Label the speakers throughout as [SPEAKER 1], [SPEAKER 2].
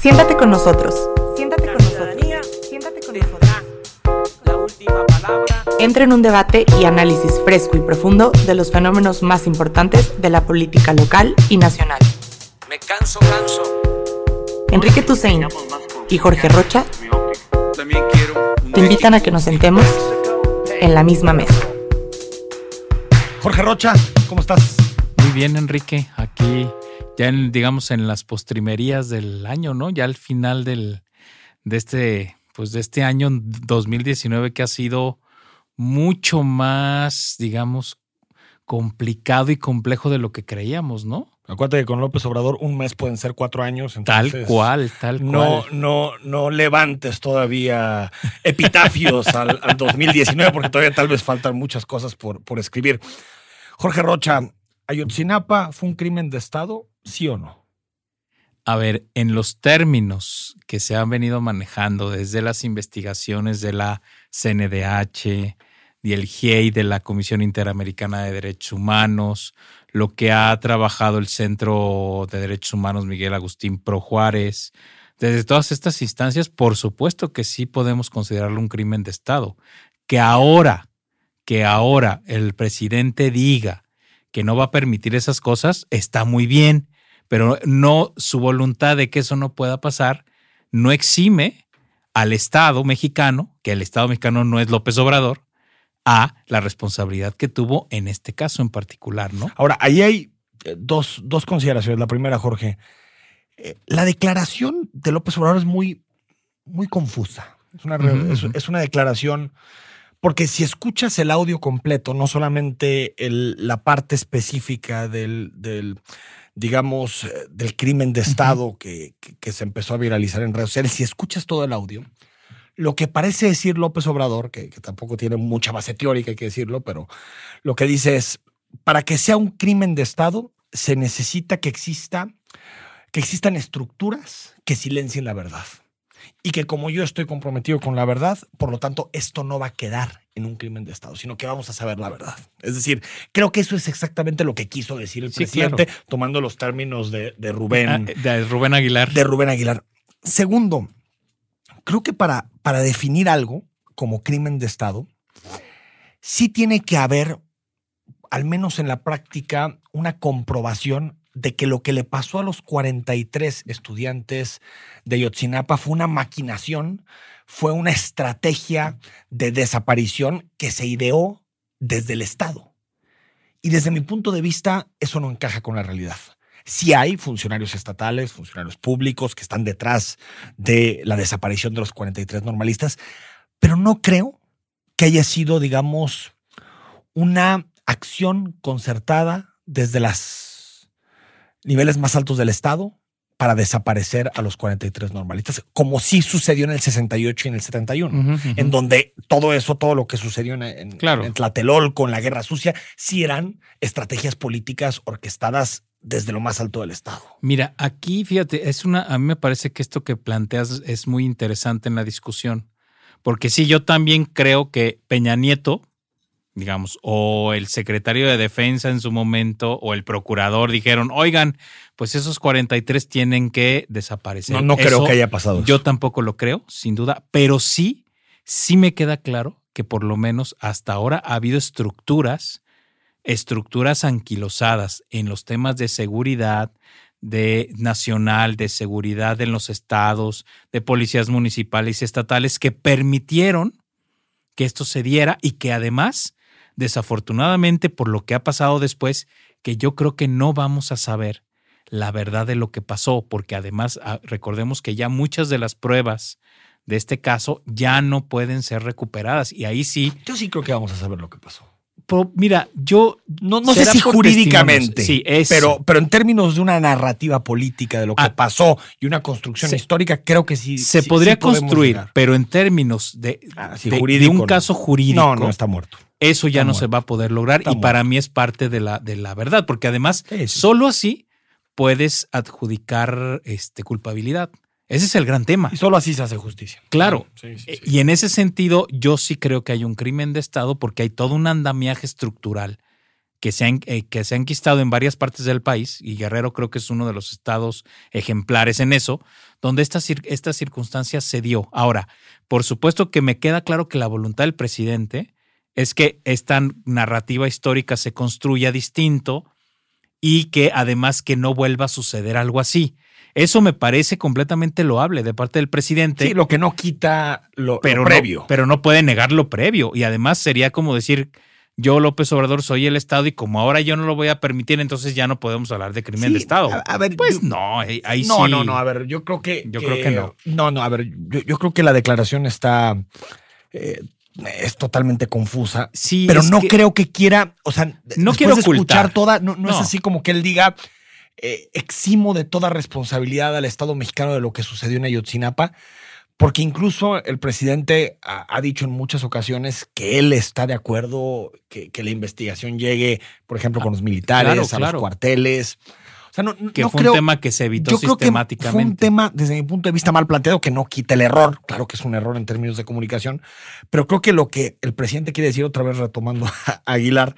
[SPEAKER 1] Siéntate con nosotros. Siéntate con nosotros. Siéntate con nosotros.
[SPEAKER 2] La última palabra.
[SPEAKER 1] Entra en un debate y análisis fresco y profundo de los fenómenos más importantes de la política local y nacional.
[SPEAKER 2] Me canso, canso.
[SPEAKER 1] Enrique Tusein y Jorge Rocha
[SPEAKER 2] También quiero un
[SPEAKER 1] te invitan a que nos sentemos en la misma mesa.
[SPEAKER 3] Jorge Rocha, ¿cómo estás?
[SPEAKER 4] Muy bien, Enrique. Aquí ya en, digamos, en las postrimerías del año, ¿no? Ya al final del, de este, pues de este año 2019 que ha sido mucho más, digamos, complicado y complejo de lo que creíamos, ¿no?
[SPEAKER 3] Acuérdate que con López Obrador un mes pueden ser cuatro años.
[SPEAKER 4] Tal cual, tal cual.
[SPEAKER 3] No, no, no levantes todavía epitafios al, al 2019 porque todavía tal vez faltan muchas cosas por, por escribir. Jorge Rocha, ¿Ayotzinapa fue un crimen de Estado? ¿Sí o no?
[SPEAKER 4] A ver, en los términos que se han venido manejando desde las investigaciones de la CNDH y el GIEI de la Comisión Interamericana de Derechos Humanos, lo que ha trabajado el Centro de Derechos Humanos Miguel Agustín Pro Juárez, desde todas estas instancias, por supuesto que sí podemos considerarlo un crimen de Estado. Que ahora, que ahora el presidente diga que no va a permitir esas cosas, está muy bien pero no su voluntad de que eso no pueda pasar no exime al Estado mexicano, que el Estado mexicano no es López Obrador, a la responsabilidad que tuvo en este caso en particular, ¿no?
[SPEAKER 3] Ahora, ahí hay eh, dos, dos consideraciones. La primera, Jorge, eh, la declaración de López Obrador es muy, muy confusa. Es una, es- una declaración, porque si escuchas el audio completo, no solamente el- la parte específica del, del, digamos, eh, del crimen de Estado que, que- que se empezó a viralizar en redes sociales, si escuchas todo el audio, lo que parece decir López Obrador, que, que tampoco tiene mucha base teórica, hay que decirlo, pero lo que dice es, para que sea un crimen de Estado, se necesita que exista, que existan estructuras que silencien la verdad. Y que como yo estoy comprometido con la verdad, por lo tanto, esto no va a quedar en un crimen de Estado, sino que vamos a saber la verdad. Es decir, creo que eso es exactamente lo que quiso decir el
[SPEAKER 4] Sí,
[SPEAKER 3] presidente, tomando los términos de, de Rubén
[SPEAKER 4] Ah, de Rubén Aguilar.
[SPEAKER 3] de Rubén Aguilar. Segundo, creo que para, para definir algo como crimen de Estado, sí tiene que haber, al menos en la práctica, una comprobación de que lo que le pasó a los 43 estudiantes de Yotzinapa fue una maquinación, fue una estrategia de desaparición que se ideó desde el Estado. Y desde mi punto de vista, eso no encaja con la realidad. Sí hay funcionarios estatales, funcionarios públicos que están detrás de la desaparición de los 43 normalistas, pero no creo que haya sido, digamos, una acción concertada desde los niveles más altos del Estado para desaparecer a los 43 normalistas, como sí sucedió en el 68 y en el 71
[SPEAKER 4] Ujú, ujú.
[SPEAKER 3] en donde todo eso, todo lo que sucedió en, en,
[SPEAKER 4] Claro.
[SPEAKER 3] en Tlatelolco, en la Guerra Sucia, sí eran estrategias políticas orquestadas desde lo más alto del Estado.
[SPEAKER 4] Mira, aquí fíjate, es una, a mí me parece que esto que planteas es muy interesante en la discusión, porque sí, yo también creo que Peña Nieto, digamos, o el secretario de Defensa en su momento, o el procurador dijeron, oigan, pues esos 43 tienen que desaparecer.
[SPEAKER 3] No, no creo
[SPEAKER 4] Eso
[SPEAKER 3] que haya pasado.
[SPEAKER 4] Yo
[SPEAKER 3] eso.
[SPEAKER 4] tampoco lo creo, sin duda, pero sí, sí me queda claro que por lo menos hasta ahora ha habido estructuras, estructuras anquilosadas en los temas de seguridad, de nacional, de seguridad en los estados, de policías municipales y estatales que permitieron que esto se diera y que además, desafortunadamente por lo que ha pasado después, que yo creo que no vamos a saber la verdad de lo que pasó, porque además ah, recordemos que ya muchas de las pruebas de este caso ya no pueden ser recuperadas y ahí sí,
[SPEAKER 3] Yo sí creo que vamos a saber lo que pasó.
[SPEAKER 4] pro- mira, yo
[SPEAKER 3] No, no sé si jurídicamente.
[SPEAKER 4] Sí, es-
[SPEAKER 3] pero, pero en términos de una narrativa política de lo que
[SPEAKER 4] Ah.
[SPEAKER 3] pasó y una construcción
[SPEAKER 4] Se-
[SPEAKER 3] histórica, creo que sí.
[SPEAKER 4] se
[SPEAKER 3] sí-
[SPEAKER 4] podría
[SPEAKER 3] sí
[SPEAKER 4] construir, pero en términos de,
[SPEAKER 3] Ah,
[SPEAKER 4] de- un
[SPEAKER 3] no.
[SPEAKER 4] caso jurídico,
[SPEAKER 3] No, no está muerto.
[SPEAKER 4] Eso ya
[SPEAKER 3] está
[SPEAKER 4] no
[SPEAKER 3] muerto.
[SPEAKER 4] se va a poder lograr
[SPEAKER 3] Está
[SPEAKER 4] y para mí es parte de la, de la verdad, porque además
[SPEAKER 3] Sí, sí.
[SPEAKER 4] solo así puedes adjudicar este, culpabilidad. Ese es el gran tema.
[SPEAKER 3] Y solo así se hace justicia.
[SPEAKER 4] Claro.
[SPEAKER 3] Sí, sí,
[SPEAKER 4] Eh,
[SPEAKER 3] sí.
[SPEAKER 4] Y en ese sentido, yo sí creo que hay un crimen de Estado porque hay todo un andamiaje estructural que se, han, eh, que se enquistado en varias partes del país, y Guerrero creo que es uno de los estados ejemplares en eso, donde esta, esta circunstancia se dio. Ahora, por supuesto que me queda claro que la voluntad del presidente es que esta narrativa histórica se construya distinto y que además que no vuelva a suceder algo así. Eso me parece completamente loable de parte del presidente
[SPEAKER 3] Sí, lo que no quita lo, previo.
[SPEAKER 4] No, pero no puede negar lo previo. Y además sería como decir, yo López Obrador soy el Estado y como ahora yo no lo voy a permitir, entonces ya no podemos hablar de crimen
[SPEAKER 3] Sí,
[SPEAKER 4] de Estado.
[SPEAKER 3] a- a ver,
[SPEAKER 4] pues
[SPEAKER 3] yo-
[SPEAKER 4] no, ahí
[SPEAKER 3] no,
[SPEAKER 4] sí.
[SPEAKER 3] no, no. A ver, yo creo que.
[SPEAKER 4] Yo creo que no.
[SPEAKER 3] No, no, a ver, yo, yo creo que la declaración está. eh, es totalmente confusa.
[SPEAKER 4] Sí,
[SPEAKER 3] pero no
[SPEAKER 4] que-
[SPEAKER 3] creo que quiera. O sea,
[SPEAKER 4] No quiero
[SPEAKER 3] de escuchar toda. No, no es así como que él diga. eh, eximo de toda responsabilidad al Estado mexicano de lo que sucedió en Ayotzinapa. Porque incluso el presidente ha, ha dicho en muchas ocasiones que él está de acuerdo que, que la investigación llegue, por ejemplo, con los militares,
[SPEAKER 4] claro,
[SPEAKER 3] a
[SPEAKER 4] claro.
[SPEAKER 3] los cuarteles. O sea, no,
[SPEAKER 4] que
[SPEAKER 3] no
[SPEAKER 4] fue
[SPEAKER 3] creo,
[SPEAKER 4] un tema que se evitó
[SPEAKER 3] yo creo que
[SPEAKER 4] sistemáticamente.
[SPEAKER 3] fue un tema, desde mi punto de vista, mal planteado, que no quita el error. Claro que es un error en términos de comunicación, pero creo que lo que el presidente quiere decir, otra vez retomando a Aguilar,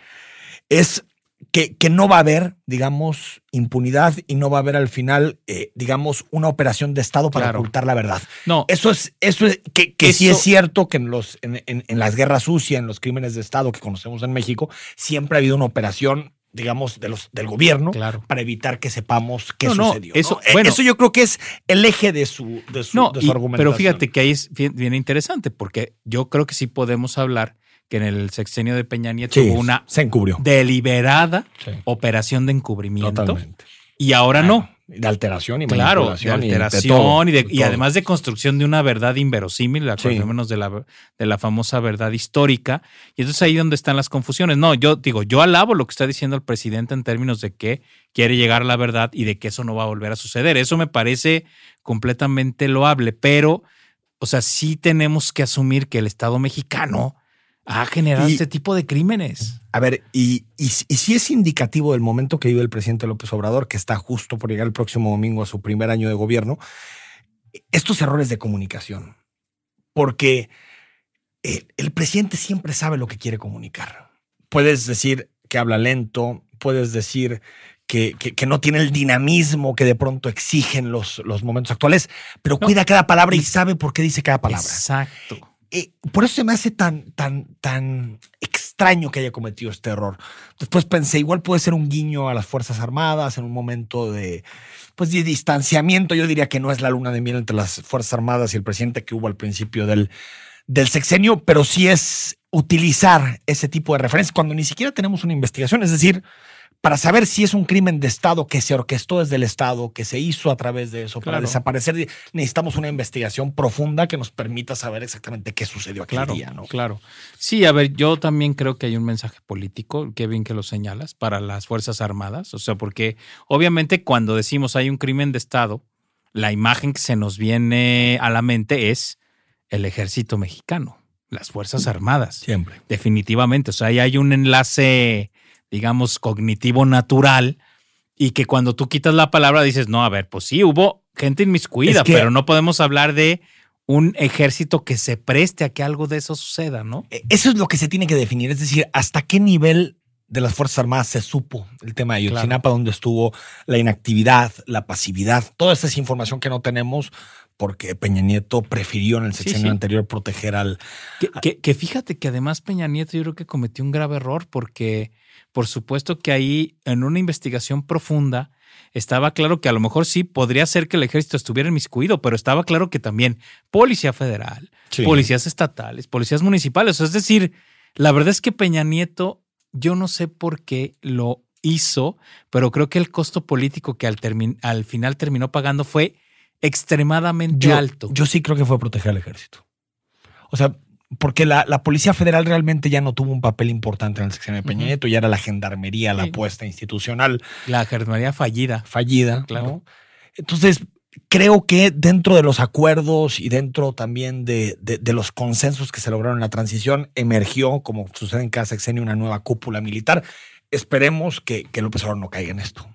[SPEAKER 3] es que, que no va a haber, digamos, impunidad y no va a haber al final, eh, digamos, una operación de Estado para
[SPEAKER 4] Claro.
[SPEAKER 3] ocultar la verdad.
[SPEAKER 4] no,
[SPEAKER 3] Eso es, eso es, que, que sí es cierto que en los, en, en- en las guerras sucias, en los crímenes de Estado que conocemos en México, siempre ha habido una operación, digamos, de los, del gobierno
[SPEAKER 4] claro.
[SPEAKER 3] para evitar que sepamos qué
[SPEAKER 4] No,
[SPEAKER 3] sucedió. ¿no?
[SPEAKER 4] eso-
[SPEAKER 3] Eh,
[SPEAKER 4] bueno.
[SPEAKER 3] eso yo creo que es el eje de su, de su, de su
[SPEAKER 4] y-
[SPEAKER 3] argumentación.
[SPEAKER 4] pero fíjate que ahí es bien, interesante, porque yo creo que sí podemos hablar que en el sexenio de Peña Nieto
[SPEAKER 3] Sí,
[SPEAKER 4] hubo una
[SPEAKER 3] se encubrió.
[SPEAKER 4] deliberada
[SPEAKER 3] Sí.
[SPEAKER 4] operación de encubrimiento
[SPEAKER 3] Totalmente.
[SPEAKER 4] y ahora no.
[SPEAKER 3] De alteración y
[SPEAKER 4] Claro, de
[SPEAKER 3] y
[SPEAKER 4] alteración y, de, y
[SPEAKER 3] todo.
[SPEAKER 4] además de construcción de una verdad inverosímil,
[SPEAKER 3] Sí.
[SPEAKER 4] acordémonos de la, de la famosa verdad histórica. Y entonces ahí donde están las confusiones. No, yo digo, yo alabo lo que está diciendo el presidente en términos de que quiere llegar a la verdad y de que eso no va a volver a suceder. Eso me parece completamente loable, pero, o sea, sí tenemos que asumir que el Estado mexicano ha generado
[SPEAKER 3] Y-
[SPEAKER 4] este tipo de crímenes.
[SPEAKER 3] A ver, y, y, y si es indicativo del momento que vive el presidente López Obrador, que está justo por llegar el próximo domingo a su primer año de gobierno, estos errores de comunicación. Porque eh, el presidente siempre sabe lo que quiere comunicar. Puedes decir que habla lento, puedes decir que, que- que no tiene el dinamismo que de pronto exigen los, los momentos actuales, pero
[SPEAKER 4] No.
[SPEAKER 3] cuida cada palabra Y- sabe por qué dice cada palabra.
[SPEAKER 4] Exacto.
[SPEAKER 3] Eh, por eso se me hace tan, tan, tan extraño que haya cometido este error. Después pensé, igual puede ser un guiño a las Fuerzas Armadas en un momento de, pues, de distanciamiento. Yo diría que no es la luna de miel entre las Fuerzas Armadas y el presidente que hubo al principio del, del sexenio, pero sí es utilizar ese tipo de referencias cuando ni siquiera tenemos una investigación. Es decir, para saber si es un crimen de Estado que se orquestó desde el Estado, que se hizo a través de eso, para desaparecer, necesitamos una investigación profunda que nos permita saber exactamente qué sucedió aquel
[SPEAKER 4] Claro,
[SPEAKER 3] día, ¿no?
[SPEAKER 4] claro. Sí, a ver, yo también creo que hay un mensaje político, qué bien que lo señalas, para las Fuerzas Armadas. O sea, porque obviamente cuando decimos hay un crimen de Estado, la imagen que se nos viene a la mente es el ejército mexicano, las Fuerzas Armadas.
[SPEAKER 3] Siempre.
[SPEAKER 4] Definitivamente. O sea, ahí hay un enlace, digamos, cognitivo natural y que cuando tú quitas la palabra dices, no, a ver, pues sí, hubo gente inmiscuida,
[SPEAKER 3] Es que-
[SPEAKER 4] pero no podemos hablar de un ejército que se preste a que algo de eso suceda, ¿no?
[SPEAKER 3] Eh, Eso es lo que se tiene que definir, es decir, hasta qué nivel de las Fuerzas Armadas se supo el tema de Ayotzinapa, donde estuvo la inactividad, la pasividad, toda esa es información que no tenemos porque Peña Nieto prefirió en el
[SPEAKER 4] Sí,
[SPEAKER 3] sexenio
[SPEAKER 4] sí.
[SPEAKER 3] anterior proteger al...
[SPEAKER 4] Que, que- que fíjate que además Peña Nieto yo creo que cometió un grave error porque por supuesto que ahí en una investigación profunda estaba claro que a lo mejor sí podría ser que el ejército estuviera inmiscuido, pero estaba claro que también Policía Federal, policías estatales, policías municipales. Es decir, la verdad es que Peña Nieto, yo no sé por qué lo hizo, pero creo que el costo político que al, final terminó pagando fue extremadamente
[SPEAKER 3] yo,
[SPEAKER 4] alto.
[SPEAKER 3] Yo sí creo que fue proteger al ejército. O sea, porque la, la Policía Federal realmente ya no tuvo un papel importante en el sexenio de Peña. Nieto, ya era la gendarmería, la
[SPEAKER 4] Sí.
[SPEAKER 3] apuesta institucional
[SPEAKER 4] La gendarmería fallida.
[SPEAKER 3] fallida.
[SPEAKER 4] Claro.
[SPEAKER 3] ¿no? Entonces, creo que dentro de los acuerdos y dentro también de, de- de los consensos que se lograron en la transición, emergió, como sucede en cada sexenio, una nueva cúpula militar. Esperemos que, que López Obrador no caiga en esto.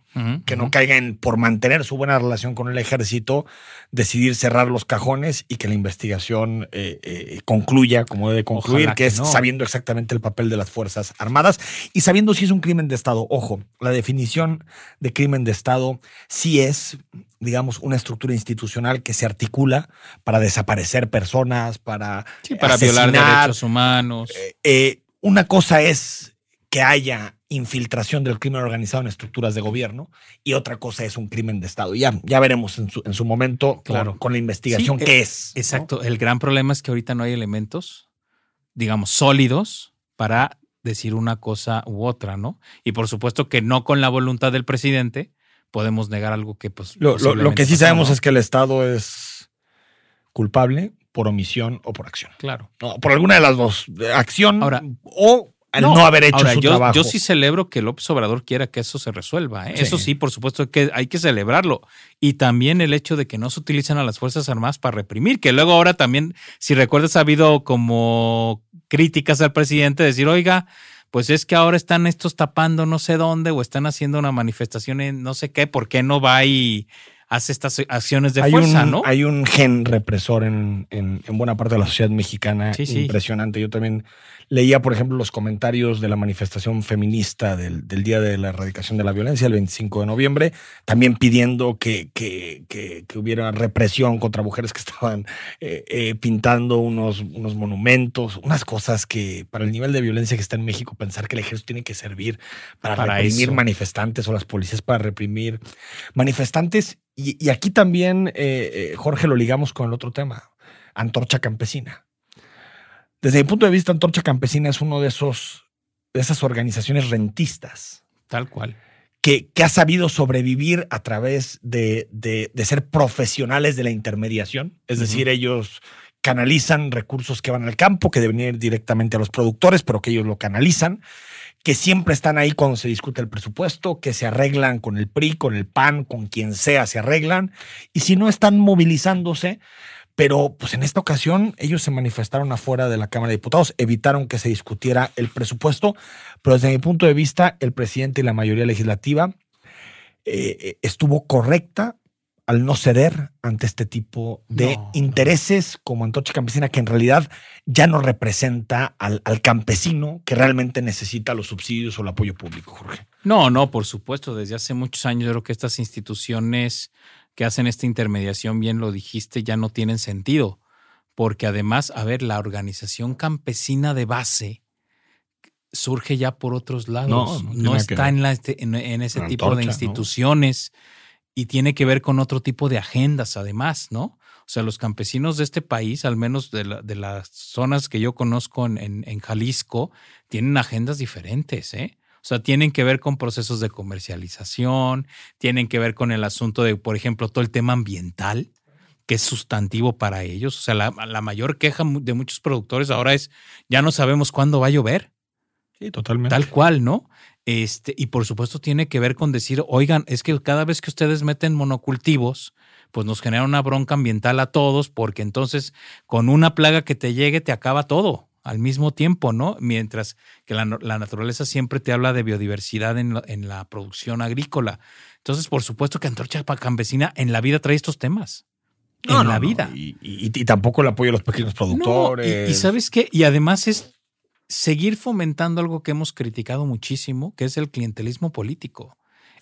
[SPEAKER 3] Que no caiga en, por mantener su buena relación con el ejército, decidir cerrar los cajones y que la investigación eh, eh, concluya como debe concluir,
[SPEAKER 4] Ojalá
[SPEAKER 3] que,
[SPEAKER 4] que
[SPEAKER 3] es sabiendo exactamente el papel de las Fuerzas Armadas y sabiendo si es un crimen de Estado. Ojo, la definición de crimen de Estado sí es, digamos, una estructura institucional que se articula para desaparecer personas, para,
[SPEAKER 4] Sí, para violar derechos humanos.
[SPEAKER 3] eh, una cosa es que haya infiltración del crimen organizado en estructuras de gobierno y otra cosa es un crimen de Estado. Ya, ya veremos en su, en su momento con-
[SPEAKER 4] Claro.
[SPEAKER 3] con, la investigación
[SPEAKER 4] Sí,
[SPEAKER 3] qué
[SPEAKER 4] eh,
[SPEAKER 3] es. ¿no?
[SPEAKER 4] Exacto. El gran problema es que ahorita no hay elementos, digamos, sólidos para decir una cosa u otra, ¿no? Y por supuesto que no con la voluntad del presidente podemos negar algo que pues
[SPEAKER 3] Lo, lo- lo que sí sabemos es que el Estado es culpable por omisión o por acción.
[SPEAKER 4] claro.
[SPEAKER 3] No, por alguna de las dos, acción
[SPEAKER 4] Ahora-
[SPEAKER 3] o al no, haber hecho
[SPEAKER 4] ahora,
[SPEAKER 3] su
[SPEAKER 4] yo,
[SPEAKER 3] trabajo.
[SPEAKER 4] yo sí celebro que López Obrador quiera que eso se resuelva. ¿eh?
[SPEAKER 3] Sí.
[SPEAKER 4] Eso sí, por supuesto que hay que celebrarlo. Y también el hecho de que no se utilizan a las Fuerzas Armadas para reprimir, que luego ahora también, si recuerdas, ha habido como críticas al presidente, decir, oiga, pues es que ahora están estos tapando no sé dónde o están haciendo una manifestación en no sé qué, ¿por qué no va y hace estas acciones de
[SPEAKER 3] hay
[SPEAKER 4] fuerza,
[SPEAKER 3] un,
[SPEAKER 4] no?
[SPEAKER 3] Hay un gen represor en, en- en buena parte de la sociedad mexicana
[SPEAKER 4] Sí, sí.
[SPEAKER 3] impresionante. Yo también leía, por ejemplo, los comentarios de la manifestación feminista del, del Día de la Erradicación de la Violencia, el 25 de noviembre, también pidiendo que, que- que- que hubiera represión contra mujeres que estaban eh, eh, pintando unos, unos monumentos, unas cosas que para el nivel de violencia que está en México, pensar que el ejército tiene que servir para,
[SPEAKER 4] Para
[SPEAKER 3] reprimir
[SPEAKER 4] eso.
[SPEAKER 3] manifestantes o las policías para reprimir manifestantes. Y, y aquí también, eh, eh, Jorge, lo ligamos con el otro tema, Antorcha Campesina. Desde mi punto de vista, Antorcha Campesina es uno de esos de esas organizaciones rentistas
[SPEAKER 4] Tal cual.
[SPEAKER 3] que, que ha sabido sobrevivir a través de, de- de ser profesionales de la intermediación. Es decir, ellos canalizan recursos que van al campo, que deben ir directamente a los productores, pero que ellos lo canalizan, que siempre están ahí cuando se discute el presupuesto, que se arreglan con el PRI, con el PAN, con quien sea, se arreglan. Y si no están movilizándose, pero pues en esta ocasión ellos se manifestaron afuera de la Cámara de Diputados, evitaron que se discutiera el presupuesto, pero desde mi punto de vista el presidente y la mayoría legislativa eh, eh, estuvo correcta al no ceder ante este tipo de
[SPEAKER 4] No, no.
[SPEAKER 3] intereses como Antorcha Campesina, que en realidad ya no representa al, al campesino que realmente necesita los subsidios o el apoyo público, Jorge.
[SPEAKER 4] No, no, por supuesto. Desde hace muchos años yo creo que estas instituciones que hacen esta intermediación, bien lo dijiste, ya no tienen sentido. Porque además, a ver, la organización campesina de base surge ya por otros lados.
[SPEAKER 3] No,
[SPEAKER 4] No, está en, la- este, en, en ese tipo de
[SPEAKER 3] ¿no?
[SPEAKER 4] Y tiene que ver con otro tipo de agendas, además, ¿no? O sea, los campesinos de este país, al menos de, la- de las zonas que yo conozco en, en- en Jalisco, tienen agendas diferentes, ¿eh? O sea, tienen que ver con procesos de comercialización, tienen que ver con el asunto de, por ejemplo, todo el tema ambiental, que es sustantivo para ellos. O sea, la, la mayor queja de muchos productores ahora es, ya no sabemos cuándo va a llover.
[SPEAKER 3] Sí, totalmente.
[SPEAKER 4] Tal cual, ¿no? Este, y por supuesto tiene que ver con decir, oigan, es que cada vez que ustedes meten monocultivos, pues nos genera una bronca ambiental a todos, porque entonces con una plaga que te llegue te acaba todo al mismo tiempo, ¿no? Mientras que la, la naturaleza siempre te habla de biodiversidad en la, en la producción agrícola. Entonces, por supuesto que Antorcha Campesina en la vida trae estos temas.
[SPEAKER 3] No,
[SPEAKER 4] en
[SPEAKER 3] no,
[SPEAKER 4] la
[SPEAKER 3] no.
[SPEAKER 4] vida.
[SPEAKER 3] Y, y- y tampoco el apoyo a los pequeños productores.
[SPEAKER 4] y, y sabes qué, y además es seguir fomentando algo que hemos criticado muchísimo, que es el clientelismo político.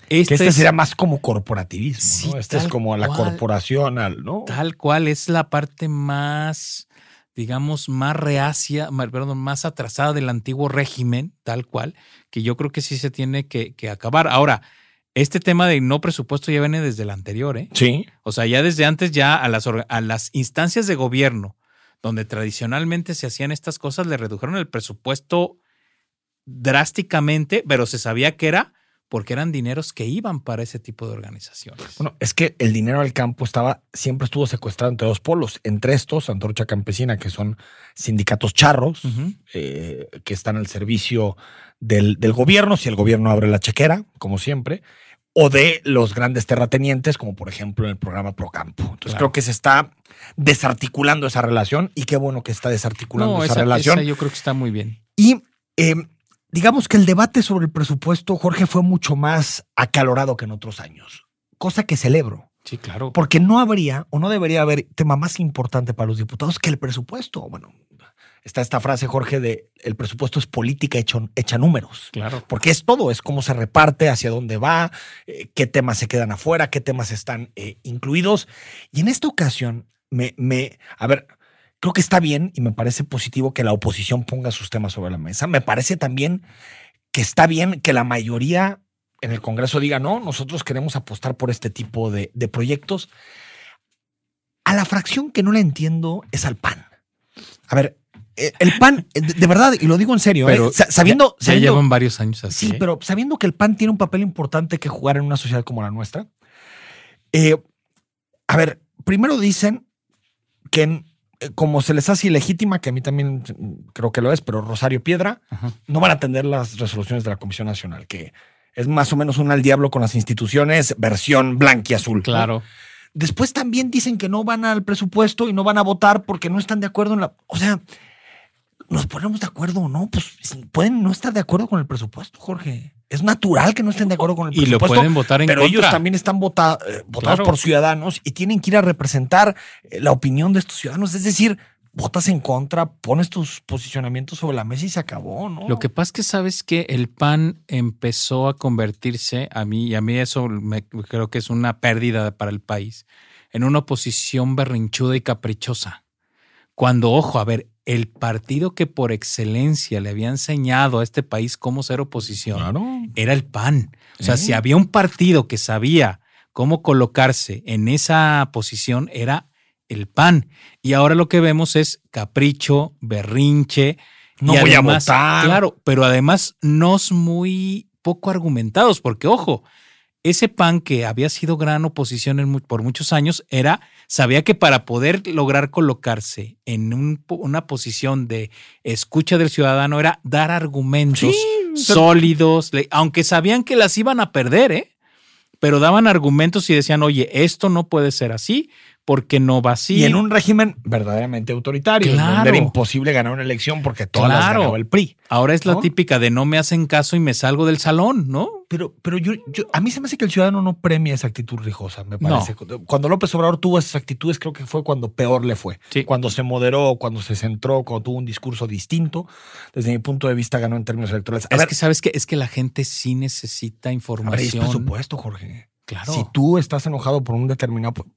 [SPEAKER 3] que
[SPEAKER 4] Este,
[SPEAKER 3] este
[SPEAKER 4] es
[SPEAKER 3] sería más como corporativismo,
[SPEAKER 4] Sí,
[SPEAKER 3] ¿no? Este es como la
[SPEAKER 4] cual.
[SPEAKER 3] corporación, ¿no?
[SPEAKER 4] tal cual, es la parte más, digamos, más reacia, perdón, más atrasada del antiguo régimen, tal cual, que yo creo que sí se tiene que, que acabar. Ahora, este tema de no presupuesto ya viene desde el anterior, ¿eh?
[SPEAKER 3] Sí.
[SPEAKER 4] O sea, ya desde antes, ya a las, orga- a las instancias de gobierno, donde tradicionalmente se hacían estas cosas, le redujeron el presupuesto drásticamente, pero se sabía que era porque eran dineros que iban para ese tipo de organizaciones.
[SPEAKER 3] Bueno, es que el dinero al campo estaba, siempre estuvo secuestrado entre dos polos. Entre estos, Antorcha Campesina, que son sindicatos charros, eh, que están al servicio del, del gobierno, si el gobierno abre la chequera, como siempre, o de los grandes terratenientes, como por ejemplo en el programa Procampo. Entonces
[SPEAKER 4] Claro.
[SPEAKER 3] creo que se está desarticulando esa relación y qué bueno que está desarticulando
[SPEAKER 4] No,
[SPEAKER 3] esa,
[SPEAKER 4] esa,
[SPEAKER 3] relación.
[SPEAKER 4] esa yo creo que está muy bien.
[SPEAKER 3] Y eh, digamos que el debate sobre el presupuesto, Jorge, fue mucho más acalorado que en otros años, cosa que celebro.
[SPEAKER 4] Sí, claro.
[SPEAKER 3] Porque no habría o no debería haber tema más importante para los diputados que el presupuesto. Bueno, está esta frase, Jorge, de el presupuesto es política hecho, hecha números.
[SPEAKER 4] Claro.
[SPEAKER 3] Porque es todo, es cómo se reparte, hacia dónde va, eh, qué temas se quedan afuera, qué temas están eh, incluidos. Y en esta ocasión, me, me, a ver, creo que está bien y me parece positivo que la oposición ponga sus temas sobre la mesa. Me parece también que está bien que la mayoría en el Congreso diga, no, nosotros queremos apostar por este tipo de, de proyectos. A la fracción que no la entiendo es al PAN. A ver, eh, el PAN, eh, de, verdad, y lo digo en serio,
[SPEAKER 4] Pero
[SPEAKER 3] eh, sa- sabiendo,
[SPEAKER 4] Ya
[SPEAKER 3] sabiendo-
[SPEAKER 4] llevan varios años así.
[SPEAKER 3] Sí,
[SPEAKER 4] ¿eh?
[SPEAKER 3] pero sabiendo que el PAN tiene un papel importante que jugar en una sociedad como la nuestra. eh, a ver, primero dicen que eh, como se les hace ilegítima, que a mí también mm, creo que lo es, pero Rosario Piedra,
[SPEAKER 4] Ajá.
[SPEAKER 3] no van a atender las resoluciones de la Comisión Nacional, que es más o menos un al diablo con las instituciones, versión blanquiazul. ¿no?
[SPEAKER 4] Claro.
[SPEAKER 3] Después también dicen que no van al presupuesto y no van a votar porque no están de acuerdo en la. O sea, nos ponemos de acuerdo o no, pues pueden no estar de acuerdo con el presupuesto, Jorge. Es natural que no estén de acuerdo con el
[SPEAKER 4] Y lo
[SPEAKER 3] presupuesto.
[SPEAKER 4] pueden votar en
[SPEAKER 3] pero
[SPEAKER 4] contra.
[SPEAKER 3] ellos también están vota- eh, votados
[SPEAKER 4] Claro.
[SPEAKER 3] por ciudadanos y tienen que ir a representar eh, la opinión de estos ciudadanos. Es decir, votas en contra, pones tus posicionamientos sobre la mesa y se acabó, ¿no?
[SPEAKER 4] Lo que pasa es que sabes que el PAN empezó a convertirse, a mí, y a mí eso me, creo que es una pérdida para el país, en una oposición berrinchuda y caprichosa. Cuando, ojo, a ver, el partido que por excelencia le había enseñado a este país cómo ser oposición
[SPEAKER 3] Claro.
[SPEAKER 4] era el PAN. O sea,
[SPEAKER 3] ¿Eh?
[SPEAKER 4] si había un partido que sabía cómo colocarse en esa posición, era el PAN. Y ahora lo que vemos es capricho, berrinche.
[SPEAKER 3] No
[SPEAKER 4] y
[SPEAKER 3] voy a
[SPEAKER 4] además,
[SPEAKER 3] votar.
[SPEAKER 4] Claro, pero además nos muy poco argumentados, porque ojo, ese PAN que había sido gran oposición en por muchos años era, sabía que para poder lograr colocarse en un una posición de escucha del ciudadano era dar argumentos
[SPEAKER 3] Sí,
[SPEAKER 4] sólidos, aunque sabían que las iban a perder, ¿eh? Pero daban argumentos y decían, oye, esto no puede ser así, porque no va así.
[SPEAKER 3] Y en un régimen verdaderamente autoritario, en donde
[SPEAKER 4] Claro.
[SPEAKER 3] era imposible ganar una elección porque todas las
[SPEAKER 4] Claro.
[SPEAKER 3] ganaba el PRI.
[SPEAKER 4] Ahora es la
[SPEAKER 3] ¿no?
[SPEAKER 4] típica de no me hacen caso y me salgo del salón, ¿no?
[SPEAKER 3] Pero, pero yo, yo- a mí se me hace que el ciudadano no premia esa actitud rijosa, me parece. Cuando López Obrador tuvo esas actitudes, creo que fue cuando peor le fue.
[SPEAKER 4] Sí.
[SPEAKER 3] Cuando se moderó, cuando se centró, cuando tuvo un discurso distinto. Desde mi punto de vista, ganó en términos electorales. A
[SPEAKER 4] es
[SPEAKER 3] ver,
[SPEAKER 4] que sabes que es que la gente sí necesita
[SPEAKER 3] a ver, es
[SPEAKER 4] información.
[SPEAKER 3] presupuesto, Jorge.
[SPEAKER 4] Claro.
[SPEAKER 3] Si tú estás enojado por un determinado, pues,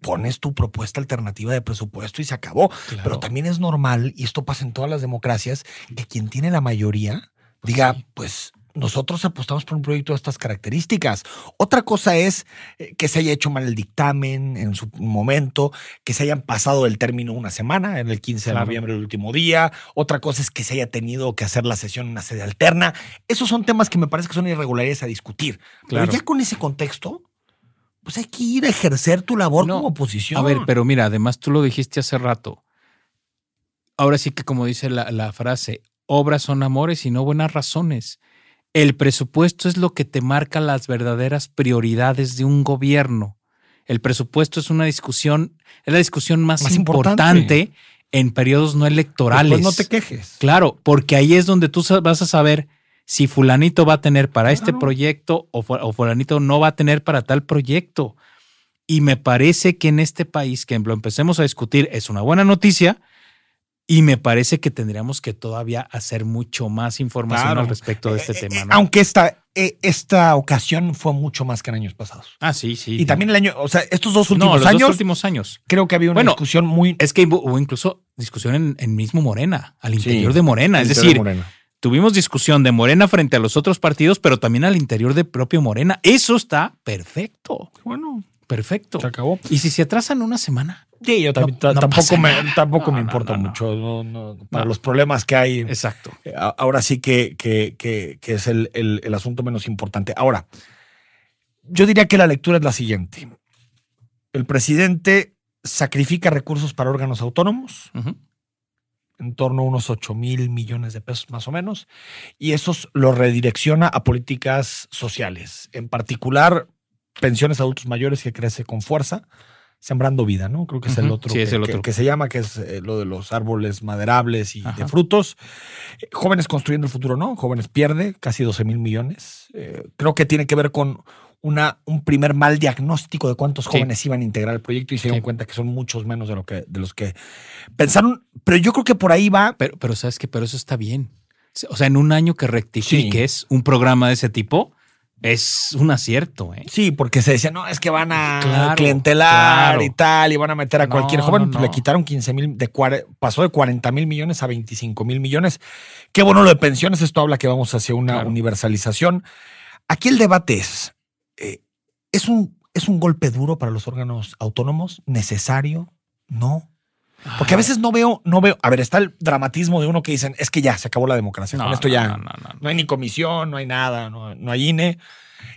[SPEAKER 3] pones tu propuesta alternativa de presupuesto y se acabó.
[SPEAKER 4] Claro.
[SPEAKER 3] Pero también es normal, y esto pasa en todas las democracias, que quien tiene la mayoría diga,
[SPEAKER 4] sí.
[SPEAKER 3] pues nosotros apostamos por un proyecto de estas características. Otra cosa es eh, que se haya hecho mal el dictamen en su momento, que se hayan pasado el término una semana, en el 15 de noviembre, el último día. Otra cosa es que se haya tenido que hacer la sesión en una sede alterna. Esos son temas que me parece que son irregularidades a discutir.
[SPEAKER 4] Claro.
[SPEAKER 3] Pero ya con ese contexto, pues hay que ir a ejercer tu labor
[SPEAKER 4] No,
[SPEAKER 3] como oposición.
[SPEAKER 4] A ver, pero mira, además tú lo dijiste hace rato. Ahora sí que como dice la, la frase, obras son amores y no buenas razones. El presupuesto es lo que te marca las verdaderas prioridades de un gobierno. El presupuesto es una discusión, es la discusión más,
[SPEAKER 3] Más
[SPEAKER 4] importante,
[SPEAKER 3] importante.
[SPEAKER 4] en periodos no electorales.
[SPEAKER 3] Pues no te quejes.
[SPEAKER 4] Claro, porque ahí es donde tú vas a saber si fulanito va a tener para este
[SPEAKER 3] Claro.
[SPEAKER 4] proyecto o, fu- o fulanito no va a tener para tal proyecto. Y me parece que en este país, que lo empecemos a discutir, es una buena noticia. Y me parece que tendríamos que todavía hacer mucho más información
[SPEAKER 3] Claro.
[SPEAKER 4] al respecto de este
[SPEAKER 3] Eh, eh,
[SPEAKER 4] tema. ¿no?
[SPEAKER 3] Aunque esta, eh, esta ocasión fue mucho más que en años pasados.
[SPEAKER 4] ah, sí, sí.
[SPEAKER 3] Y también el año, o sea, estos dos
[SPEAKER 4] no,
[SPEAKER 3] últimos
[SPEAKER 4] los
[SPEAKER 3] años,
[SPEAKER 4] dos últimos años.
[SPEAKER 3] creo que había una
[SPEAKER 4] Bueno,
[SPEAKER 3] discusión muy.
[SPEAKER 4] Es que hubo, incluso discusión en, en mismo Morena, al interior de Morena. Es decir,
[SPEAKER 3] de Morena.
[SPEAKER 4] Tuvimos discusión de Morena frente a los otros partidos, pero también al interior de propio Morena. Eso está perfecto,
[SPEAKER 3] Bueno,
[SPEAKER 4] perfecto.
[SPEAKER 3] se acabó.
[SPEAKER 4] Y si se atrasan una semana,
[SPEAKER 3] Sí, yo también-
[SPEAKER 4] No- no
[SPEAKER 3] tampoco, me, tampoco me
[SPEAKER 4] No, no,
[SPEAKER 3] importa mucho. no, no, para los problemas que hay.
[SPEAKER 4] exacto.
[SPEAKER 3] Eh, Ahora sí que, que- que- que es el, el- el asunto menos importante. Ahora, yo diría que la lectura es la siguiente. El presidente sacrifica recursos para órganos autónomos. En torno a unos 8 mil millones de pesos más o menos, y esos los redirecciona a políticas sociales, en particular pensiones a adultos mayores que crece con fuerza, Sembrando Vida, ¿no? Creo que es el otro,
[SPEAKER 4] sí,
[SPEAKER 3] que,
[SPEAKER 4] es el
[SPEAKER 3] que-
[SPEAKER 4] otro.
[SPEAKER 3] que se llama, que es eh, lo de los árboles maderables y de frutos. Jóvenes construyendo el futuro, ¿no? Jóvenes pierde casi 12 mil millones. Eh, creo que tiene que ver con una, un primer mal diagnóstico de cuántos
[SPEAKER 4] Sí.
[SPEAKER 3] jóvenes iban a integrar el proyecto y se dieron
[SPEAKER 4] Sí.
[SPEAKER 3] cuenta que son muchos menos de, lo que, de los que pensaron. Pero yo creo que por ahí va.
[SPEAKER 4] Pero, pero sabes que, pero eso está bien. O sea, en un año que rectifiques un programa de ese tipo, es un acierto, ¿eh?
[SPEAKER 3] Sí, porque se decía, no, es que van a
[SPEAKER 4] Claro,
[SPEAKER 3] clientelar
[SPEAKER 4] claro.
[SPEAKER 3] y tal, y van a meter a
[SPEAKER 4] No,
[SPEAKER 3] cualquier joven.
[SPEAKER 4] no,
[SPEAKER 3] Le quitaron 15 mil, de pasó de 40 mil millones a 25 mil millones. Qué bueno lo de pensiones, esto habla que vamos hacia una
[SPEAKER 4] Claro.
[SPEAKER 3] universalización. Aquí el debate es, eh, ¿es, un, ¿es un golpe duro para los órganos autónomos? ¿Necesario? No. Porque a veces no veo, no veo, a ver, está el dramatismo de uno que dicen, es que ya, se acabó la democracia. Con esto ya
[SPEAKER 4] No, no, no, no.
[SPEAKER 3] no hay ni comisión, no hay nada, no, no hay INE.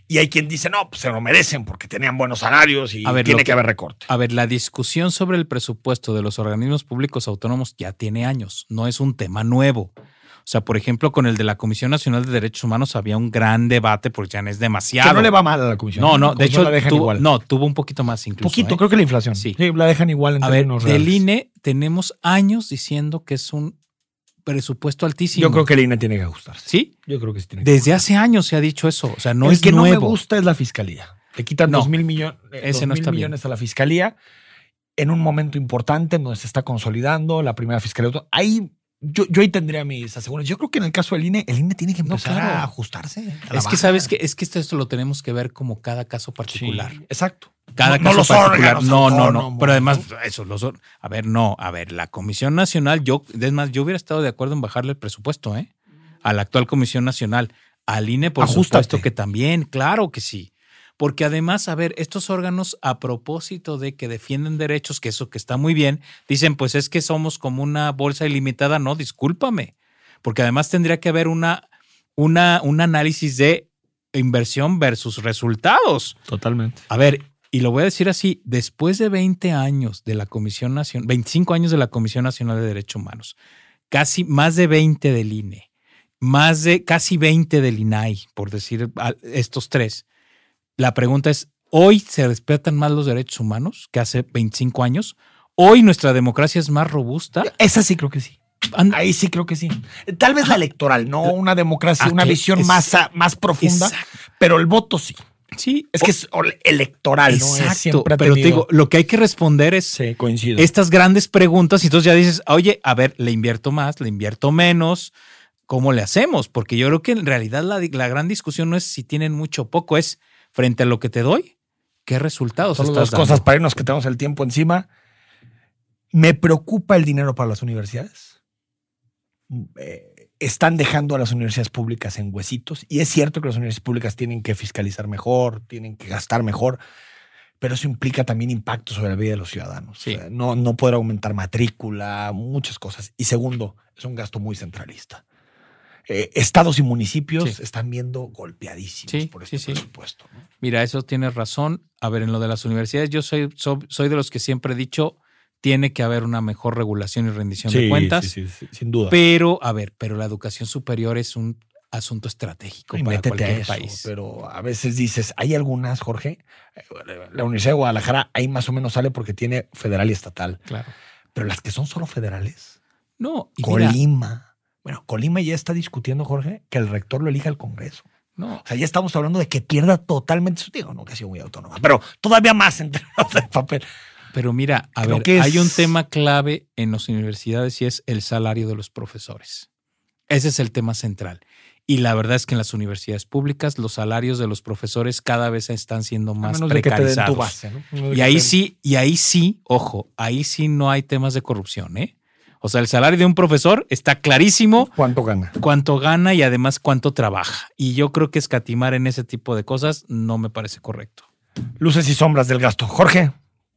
[SPEAKER 3] Y hay quien dice, no, pues se lo merecen porque tenían buenos salarios y
[SPEAKER 4] A ver,
[SPEAKER 3] tiene que,
[SPEAKER 4] que-
[SPEAKER 3] haber recorte.
[SPEAKER 4] A ver, la discusión sobre el presupuesto de los organismos públicos autónomos ya tiene años, no es un tema nuevo. O sea, por ejemplo, con el de la Comisión Nacional de Derechos Humanos había un gran debate porque ya no es demasiado.
[SPEAKER 3] Que no le va mal a la comisión.
[SPEAKER 4] No, no, de hecho,
[SPEAKER 3] la dejan
[SPEAKER 4] tuvo,
[SPEAKER 3] igual.
[SPEAKER 4] no, tuvo un poquito más incluso.
[SPEAKER 3] poquito,
[SPEAKER 4] ¿eh?
[SPEAKER 3] creo que la inflación.
[SPEAKER 4] Sí.
[SPEAKER 3] Sí, la dejan igual en
[SPEAKER 4] A ver,
[SPEAKER 3] términos
[SPEAKER 4] del
[SPEAKER 3] reales.
[SPEAKER 4] INE tenemos años diciendo que es un presupuesto altísimo.
[SPEAKER 3] Yo creo que el INE tiene que ajustarse.
[SPEAKER 4] Sí,
[SPEAKER 3] Yo creo que sí tiene que
[SPEAKER 4] desde hace años se ha dicho eso. O sea, no
[SPEAKER 3] el
[SPEAKER 4] es
[SPEAKER 3] que
[SPEAKER 4] nuevo.
[SPEAKER 3] no me gusta es la fiscalía. Le quitan
[SPEAKER 4] No,
[SPEAKER 3] dos mil millones,
[SPEAKER 4] ese no está bien.
[SPEAKER 3] millones a la fiscalía en un momento importante en donde se está consolidando la primera fiscalía. Ahí yo, yo ahí tendría mis aseguranzas. Yo creo que en el caso del INE, el INE tiene que
[SPEAKER 4] No,
[SPEAKER 3] empezar
[SPEAKER 4] claro.
[SPEAKER 3] a ajustarse. a
[SPEAKER 4] Es que
[SPEAKER 3] baja.
[SPEAKER 4] sabes que es que esto, esto lo tenemos que ver como cada caso particular.
[SPEAKER 3] Sí, exacto.
[SPEAKER 4] Cada
[SPEAKER 3] No- no
[SPEAKER 4] caso
[SPEAKER 3] los
[SPEAKER 4] particular.
[SPEAKER 3] órganos
[SPEAKER 4] no, no, no. Pero además, eso, los a ver, no, a ver, la Comisión Nacional, yo, es más, yo hubiera estado de acuerdo en bajarle el presupuesto, ¿eh? A la actual Comisión Nacional. Al INE, por
[SPEAKER 3] Ajústate.
[SPEAKER 4] supuesto que también, claro que sí. Porque además, a ver, estos órganos, a propósito de que defienden derechos, que eso que está muy bien, dicen, pues es que somos como una bolsa ilimitada. No, discúlpame. Porque además tendría que haber una, una, un análisis de inversión versus resultados.
[SPEAKER 3] Totalmente.
[SPEAKER 4] A ver, y lo voy a decir así, después de 20 años de la Comisión Nacional, 25 años de la Comisión Nacional de Derechos Humanos, casi más de 20 del INE, más de casi 20 del INAI, por decir estos tres. La pregunta es, ¿hoy se respetan más los derechos humanos que hace 25 años? ¿Hoy nuestra democracia es más robusta?
[SPEAKER 3] Esa sí creo que sí.
[SPEAKER 4] And-
[SPEAKER 3] Ahí sí creo que sí. Tal vez la electoral, no una democracia,
[SPEAKER 4] Ah,
[SPEAKER 3] una visión
[SPEAKER 4] es-
[SPEAKER 3] más, más profunda,
[SPEAKER 4] Exacto.
[SPEAKER 3] pero el voto sí.
[SPEAKER 4] Sí,
[SPEAKER 3] Es que es electoral,
[SPEAKER 4] Exacto, pero te digo, lo que hay que responder es
[SPEAKER 3] Sí, coincido.
[SPEAKER 4] estas grandes preguntas y entonces ya dices, oye, a ver, le invierto más, le invierto menos, ¿cómo le hacemos? Porque yo creo que en realidad la, la gran discusión no es si tienen mucho o poco, es frente a lo que te doy, ¿qué resultados
[SPEAKER 3] Solo
[SPEAKER 4] estás dando?
[SPEAKER 3] cosas para irnos que tenemos el tiempo encima. Me preocupa el dinero para las universidades. Eh, están dejando a las universidades públicas en huesitos. Y es cierto que las universidades públicas tienen que fiscalizar mejor, tienen que gastar mejor, pero eso implica también impacto sobre la vida de los ciudadanos.
[SPEAKER 4] Sí.
[SPEAKER 3] O sea, no, no poder aumentar matrícula, muchas cosas. Y segundo, es un gasto muy centralista. Eh, estados y municipios
[SPEAKER 4] Sí.
[SPEAKER 3] están viendo golpeadísimos
[SPEAKER 4] Sí,
[SPEAKER 3] por este
[SPEAKER 4] sí,
[SPEAKER 3] presupuesto. ¿no?
[SPEAKER 4] Mira, eso tienes razón. A ver, en lo de las universidades, yo soy, de los que siempre he dicho, tiene que haber una mejor regulación y rendición de cuentas.
[SPEAKER 3] sí, sí, sí, sin duda.
[SPEAKER 4] Pero, a ver, pero la educación superior es un asunto estratégico
[SPEAKER 3] Y
[SPEAKER 4] para
[SPEAKER 3] métete a
[SPEAKER 4] cualquier
[SPEAKER 3] eso,
[SPEAKER 4] país.
[SPEAKER 3] pero a veces dices, hay algunas, Jorge, la Universidad de Guadalajara ahí más o menos sale porque tiene federal y estatal,
[SPEAKER 4] Claro.
[SPEAKER 3] pero las que son solo federales,
[SPEAKER 4] No, y mira,
[SPEAKER 3] Colima. Bueno, Colima ya está discutiendo, Jorge, que el rector lo elija el Congreso.
[SPEAKER 4] no,
[SPEAKER 3] O sea, ya estamos hablando de que pierda totalmente su digo, no que ha sido muy autónoma, pero todavía más en términos de papel.
[SPEAKER 4] Pero mira, a
[SPEAKER 3] Creo
[SPEAKER 4] ver,
[SPEAKER 3] que es-
[SPEAKER 4] hay un tema clave en las universidades y es el salario de los profesores. Ese es el tema central. Y la verdad es que en las universidades públicas los salarios de los profesores cada vez están siendo
[SPEAKER 3] A
[SPEAKER 4] más
[SPEAKER 3] menos de que te den
[SPEAKER 4] precarizados.
[SPEAKER 3] tu base, ¿no? A menos de
[SPEAKER 4] Y
[SPEAKER 3] que
[SPEAKER 4] ahí sí, y ahí sí, ojo, ahí sí no hay temas de corrupción, ¿eh? O sea, el salario de un profesor está clarísimo
[SPEAKER 3] ¿Cuánto gana?
[SPEAKER 4] cuánto gana y además cuánto trabaja. Y yo creo que escatimar en ese tipo de cosas no me parece correcto.
[SPEAKER 3] Luces y sombras del gasto. Jorge,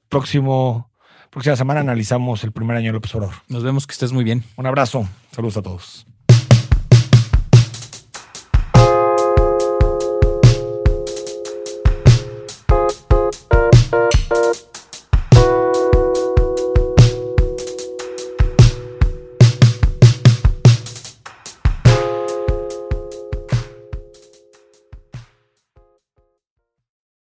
[SPEAKER 3] próximo, próxima semana analizamos el primer año de López Obrador.
[SPEAKER 4] Nos vemos que estés muy bien.
[SPEAKER 3] Un abrazo. Saludos a todos.